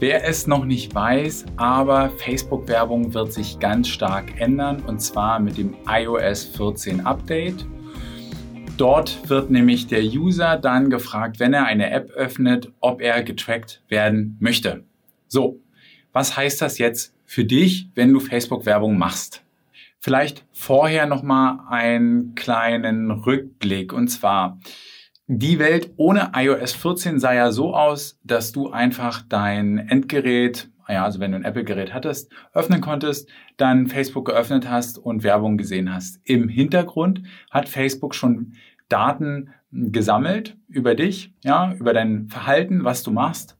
Wer es noch nicht weiß, aber Facebook-Werbung wird sich ganz stark ändern und zwar mit dem iOS 14 Update. Dort wird nämlich der User dann gefragt, wenn er eine App öffnet, ob er getrackt werden möchte. So, was heißt das jetzt für dich, wenn du Facebook-Werbung machst? Vielleicht vorher nochmal einen kleinen Rückblick und zwar, die Welt ohne iOS 14 sah ja so aus, dass du einfach dein Endgerät, ja, also wenn du ein Apple-Gerät hattest, öffnen konntest, dann Facebook geöffnet hast und Werbung gesehen hast. Im Hintergrund hat Facebook schon Daten gesammelt über dich, ja, über dein Verhalten, was du machst.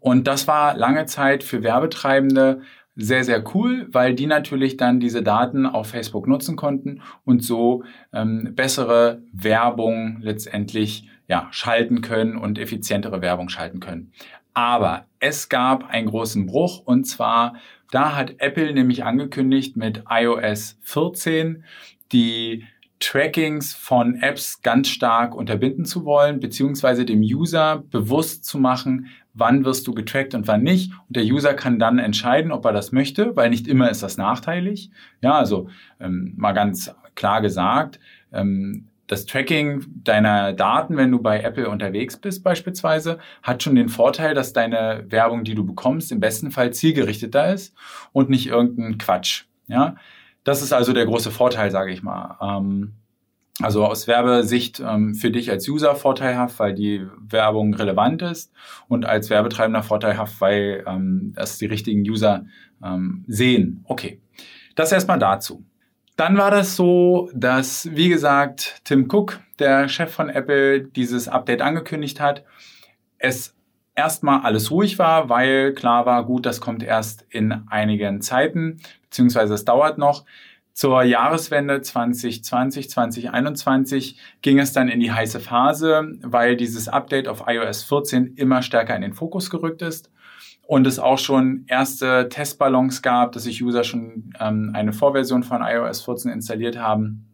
Und das war lange Zeit für Werbetreibende sehr, sehr cool, weil die natürlich dann diese Daten auf Facebook nutzen konnten und so ähm, bessere Werbung letztendlich ja, schalten können und effizientere Werbung schalten können. Aber es gab einen großen Bruch und zwar, da hat Apple nämlich angekündigt mit iOS 14 die Trackings von Apps ganz stark unterbinden zu wollen, beziehungsweise dem User bewusst zu machen, wann wirst du getrackt und wann nicht. Und der User kann dann entscheiden, ob er das möchte, weil nicht immer ist das nachteilig. Ja, also ähm, mal ganz klar gesagt, ähm, das Tracking deiner Daten, wenn du bei Apple unterwegs bist beispielsweise, hat schon den Vorteil, dass deine Werbung, die du bekommst, im besten Fall zielgerichteter ist und nicht irgendein Quatsch. Ja, das ist also der große Vorteil, sage ich mal. Ähm, also aus Werbesicht ähm, für dich als User vorteilhaft, weil die Werbung relevant ist und als Werbetreibender vorteilhaft, weil ähm, das die richtigen User ähm, sehen. Okay, das erstmal dazu. Dann war das so, dass, wie gesagt, Tim Cook, der Chef von Apple, dieses Update angekündigt hat. Es erstmal alles ruhig war, weil klar war, gut, das kommt erst in einigen Zeiten, beziehungsweise es dauert noch. Zur Jahreswende 2020, 2021 ging es dann in die heiße Phase, weil dieses Update auf iOS 14 immer stärker in den Fokus gerückt ist und es auch schon erste Testballons gab, dass sich User schon ähm, eine Vorversion von iOS 14 installiert haben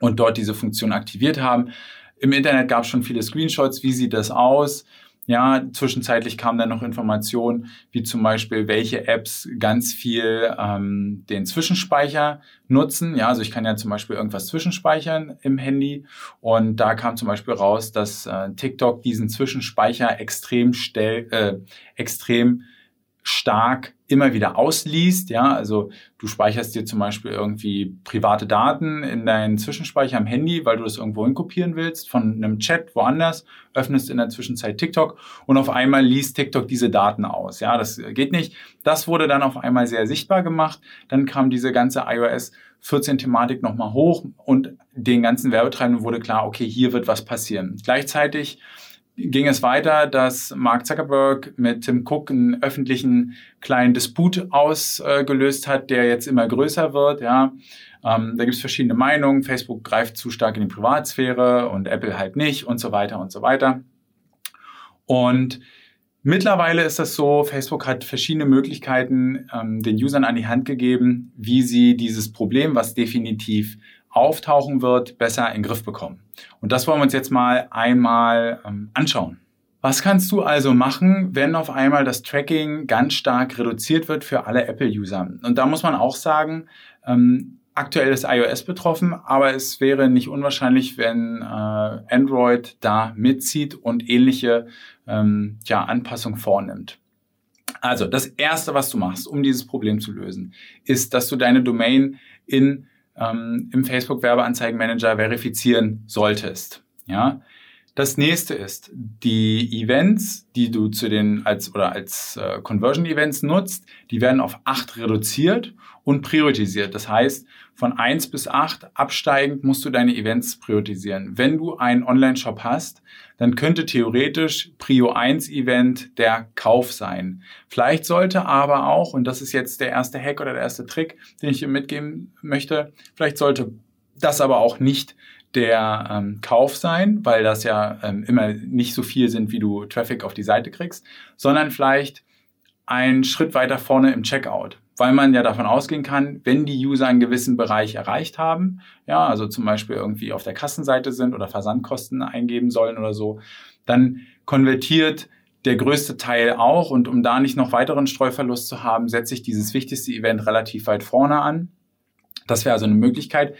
und dort diese Funktion aktiviert haben. Im Internet gab es schon viele Screenshots, wie sieht das aus? Ja, zwischenzeitlich kamen dann noch Informationen, wie zum Beispiel, welche Apps ganz viel ähm, den Zwischenspeicher nutzen. Ja, also ich kann ja zum Beispiel irgendwas zwischenspeichern im Handy und da kam zum Beispiel raus, dass äh, TikTok diesen Zwischenspeicher extrem stell, äh, extrem stark immer wieder ausliest. Ja, also du speicherst dir zum Beispiel irgendwie private Daten in deinen Zwischenspeicher am Handy, weil du das irgendwo hinkopieren willst von einem Chat woanders, öffnest in der Zwischenzeit TikTok und auf einmal liest TikTok diese Daten aus. Ja, das geht nicht. Das wurde dann auf einmal sehr sichtbar gemacht. Dann kam diese ganze iOS 14 Thematik nochmal hoch und den ganzen Werbetreibenden wurde klar, okay, hier wird was passieren. Gleichzeitig ging es weiter, dass Mark Zuckerberg mit Tim Cook einen öffentlichen kleinen Disput ausgelöst hat, der jetzt immer größer wird. Ja, ähm, da gibt es verschiedene Meinungen. Facebook greift zu stark in die Privatsphäre und Apple halt nicht und so weiter und so weiter. Und Mittlerweile ist das so, Facebook hat verschiedene Möglichkeiten ähm, den Usern an die Hand gegeben, wie sie dieses Problem, was definitiv auftauchen wird, besser in den Griff bekommen. Und das wollen wir uns jetzt mal einmal ähm, anschauen. Was kannst du also machen, wenn auf einmal das Tracking ganz stark reduziert wird für alle Apple-User? Und da muss man auch sagen, ähm, aktuell ist iOS betroffen, aber es wäre nicht unwahrscheinlich, wenn äh, Android da mitzieht und ähnliche ähm, ja, Anpassungen vornimmt. Also das Erste, was du machst, um dieses Problem zu lösen, ist, dass du deine Domain in ähm, im Facebook Werbeanzeigenmanager verifizieren solltest. Ja. Das nächste ist die Events, die du zu den als oder als äh, Conversion Events nutzt, die werden auf acht reduziert und priorisiert. Das heißt, von eins bis acht absteigend musst du deine Events priorisieren. Wenn du einen Online-Shop hast, dann könnte theoretisch Prio 1 Event der Kauf sein. Vielleicht sollte aber auch, und das ist jetzt der erste Hack oder der erste Trick, den ich dir mitgeben möchte, vielleicht sollte das aber auch nicht der ähm, Kauf sein, weil das ja ähm, immer nicht so viel sind, wie du Traffic auf die Seite kriegst, sondern vielleicht einen Schritt weiter vorne im Checkout weil man ja davon ausgehen kann, wenn die User einen gewissen Bereich erreicht haben, ja, also zum Beispiel irgendwie auf der Kassenseite sind oder Versandkosten eingeben sollen oder so, dann konvertiert der größte Teil auch. Und um da nicht noch weiteren Streuverlust zu haben, setze ich dieses wichtigste Event relativ weit vorne an. Das wäre also eine Möglichkeit.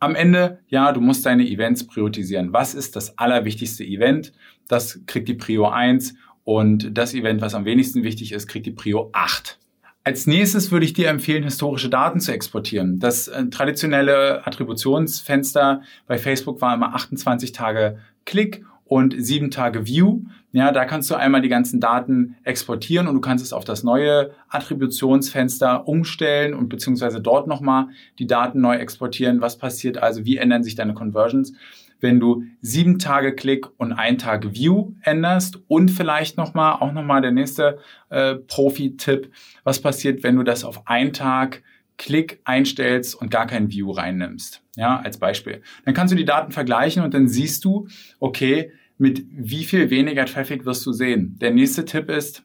Am Ende, ja, du musst deine Events priorisieren. Was ist das allerwichtigste Event? Das kriegt die Prio 1 und das Event, was am wenigsten wichtig ist, kriegt die Prio 8. Als nächstes würde ich dir empfehlen, historische Daten zu exportieren. Das äh, traditionelle Attributionsfenster bei Facebook war immer 28 Tage Klick und sieben Tage View. Ja, da kannst du einmal die ganzen Daten exportieren und du kannst es auf das neue Attributionsfenster umstellen und beziehungsweise dort nochmal die Daten neu exportieren. Was passiert also? Wie ändern sich deine Conversions? Wenn du sieben Tage Klick und ein Tag View änderst und vielleicht nochmal, auch nochmal der nächste äh, Profi-Tipp, was passiert, wenn du das auf einen Tag Klick einstellst und gar kein View reinnimmst. Ja, als Beispiel. Dann kannst du die Daten vergleichen und dann siehst du, okay, mit wie viel weniger Traffic wirst du sehen. Der nächste Tipp ist,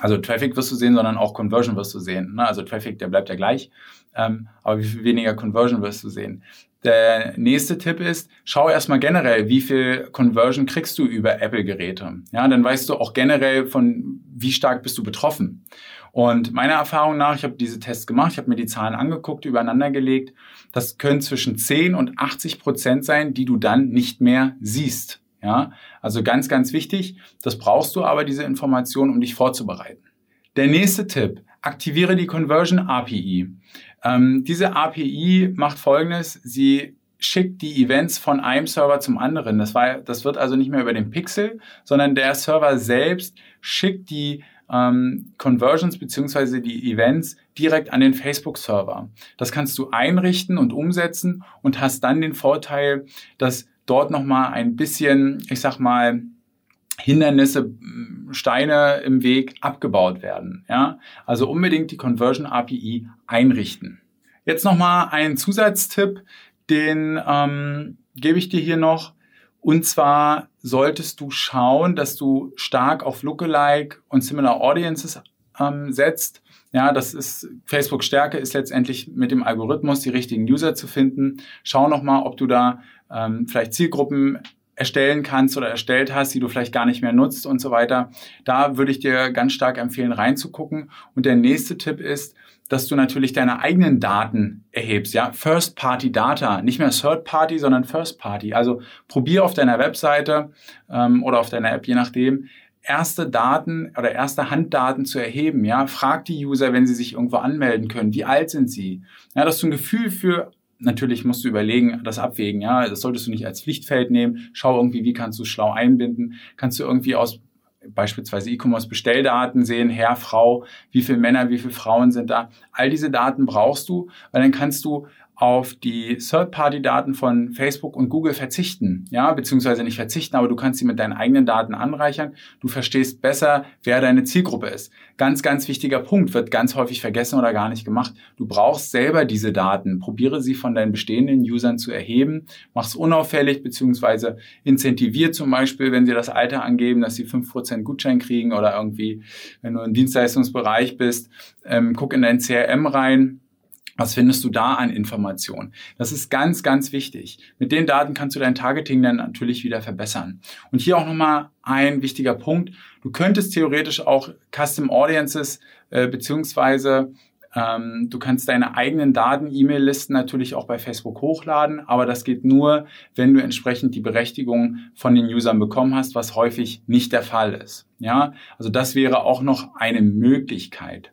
also Traffic wirst du sehen, sondern auch Conversion wirst du sehen. Ne? Also Traffic, der bleibt ja gleich, ähm, aber wie viel weniger Conversion wirst du sehen. Der nächste Tipp ist, schau erstmal generell, wie viel Conversion kriegst du über Apple-Geräte. Ja, dann weißt du auch generell von, wie stark bist du betroffen. Und meiner Erfahrung nach, ich habe diese Tests gemacht, ich habe mir die Zahlen angeguckt, übereinander gelegt, das können zwischen 10 und 80 Prozent sein, die du dann nicht mehr siehst. Ja, also ganz, ganz wichtig. Das brauchst du aber, diese Information, um dich vorzubereiten. Der nächste Tipp. Aktiviere die Conversion API. Ähm, diese API macht Folgendes. Sie schickt die Events von einem Server zum anderen. Das, war, das wird also nicht mehr über den Pixel, sondern der Server selbst schickt die ähm, Conversions beziehungsweise die Events direkt an den Facebook-Server. Das kannst du einrichten und umsetzen und hast dann den Vorteil, dass dort nochmal ein bisschen, ich sag mal, Hindernisse, Steine im Weg abgebaut werden. Ja? Also unbedingt die Conversion API einrichten. Jetzt nochmal ein Zusatztipp, den ähm, gebe ich dir hier noch. Und zwar solltest du schauen, dass du stark auf Lookalike und Similar Audiences ähm, setzt. Ja, das ist Facebook Stärke ist letztendlich mit dem Algorithmus die richtigen User zu finden. Schau nochmal, ob du da ähm, vielleicht Zielgruppen erstellen kannst oder erstellt hast, die du vielleicht gar nicht mehr nutzt und so weiter. Da würde ich dir ganz stark empfehlen, reinzugucken. Und der nächste Tipp ist, dass du natürlich deine eigenen Daten erhebst, ja, First-Party-Data, nicht mehr Third-Party, sondern First-Party. Also probier auf deiner Webseite ähm, oder auf deiner App, je nachdem, erste Daten oder erste Handdaten zu erheben. Ja, frag die User, wenn sie sich irgendwo anmelden können, wie alt sind sie? Ja, dass du ein Gefühl für Natürlich musst du überlegen, das abwägen, ja. Das solltest du nicht als Pflichtfeld nehmen. Schau irgendwie, wie kannst du es schlau einbinden? Kannst du irgendwie aus beispielsweise E-Commerce-Bestelldaten sehen, Herr, Frau, wie viele Männer, wie viele Frauen sind da. All diese Daten brauchst du, weil dann kannst du auf die Third-Party-Daten von Facebook und Google verzichten. Ja, beziehungsweise nicht verzichten, aber du kannst sie mit deinen eigenen Daten anreichern. Du verstehst besser, wer deine Zielgruppe ist. Ganz, ganz wichtiger Punkt, wird ganz häufig vergessen oder gar nicht gemacht. Du brauchst selber diese Daten. Probiere sie von deinen bestehenden Usern zu erheben. Mach es unauffällig, beziehungsweise incentivier zum Beispiel, wenn sie das Alter angeben, dass sie 5% Gutschein kriegen oder irgendwie, wenn du im Dienstleistungsbereich bist, ähm, guck in dein CRM rein was findest du da an Informationen? Das ist ganz, ganz wichtig. Mit den Daten kannst du dein Targeting dann natürlich wieder verbessern. Und hier auch nochmal ein wichtiger Punkt. Du könntest theoretisch auch Custom Audiences äh, beziehungsweise ähm, du kannst deine eigenen Daten-E-Mail-Listen natürlich auch bei Facebook hochladen, aber das geht nur, wenn du entsprechend die Berechtigung von den Usern bekommen hast, was häufig nicht der Fall ist. Ja, also das wäre auch noch eine Möglichkeit.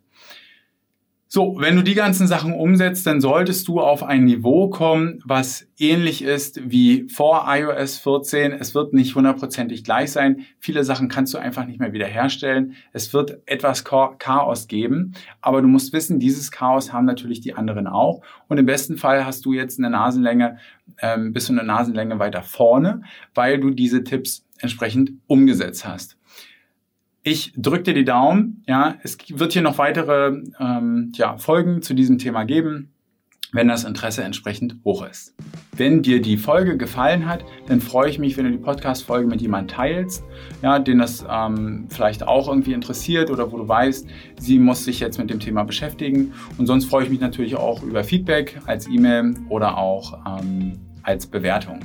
So, wenn du die ganzen Sachen umsetzt, dann solltest du auf ein Niveau kommen, was ähnlich ist wie vor iOS 14. Es wird nicht hundertprozentig gleich sein. Viele Sachen kannst du einfach nicht mehr wiederherstellen. Es wird etwas Chaos geben, aber du musst wissen, dieses Chaos haben natürlich die anderen auch. Und im besten Fall hast du jetzt eine Nasenlänge, ähm, bist du eine Nasenlänge weiter vorne, weil du diese Tipps entsprechend umgesetzt hast. Ich drücke dir die Daumen. Ja, es wird hier noch weitere ähm, ja, Folgen zu diesem Thema geben, wenn das Interesse entsprechend hoch ist. Wenn dir die Folge gefallen hat, dann freue ich mich, wenn du die Podcast-Folge mit jemandem teilst, ja, den das ähm, vielleicht auch irgendwie interessiert oder wo du weißt, sie muss sich jetzt mit dem Thema beschäftigen. Und sonst freue ich mich natürlich auch über Feedback als E-Mail oder auch ähm, als Bewertung.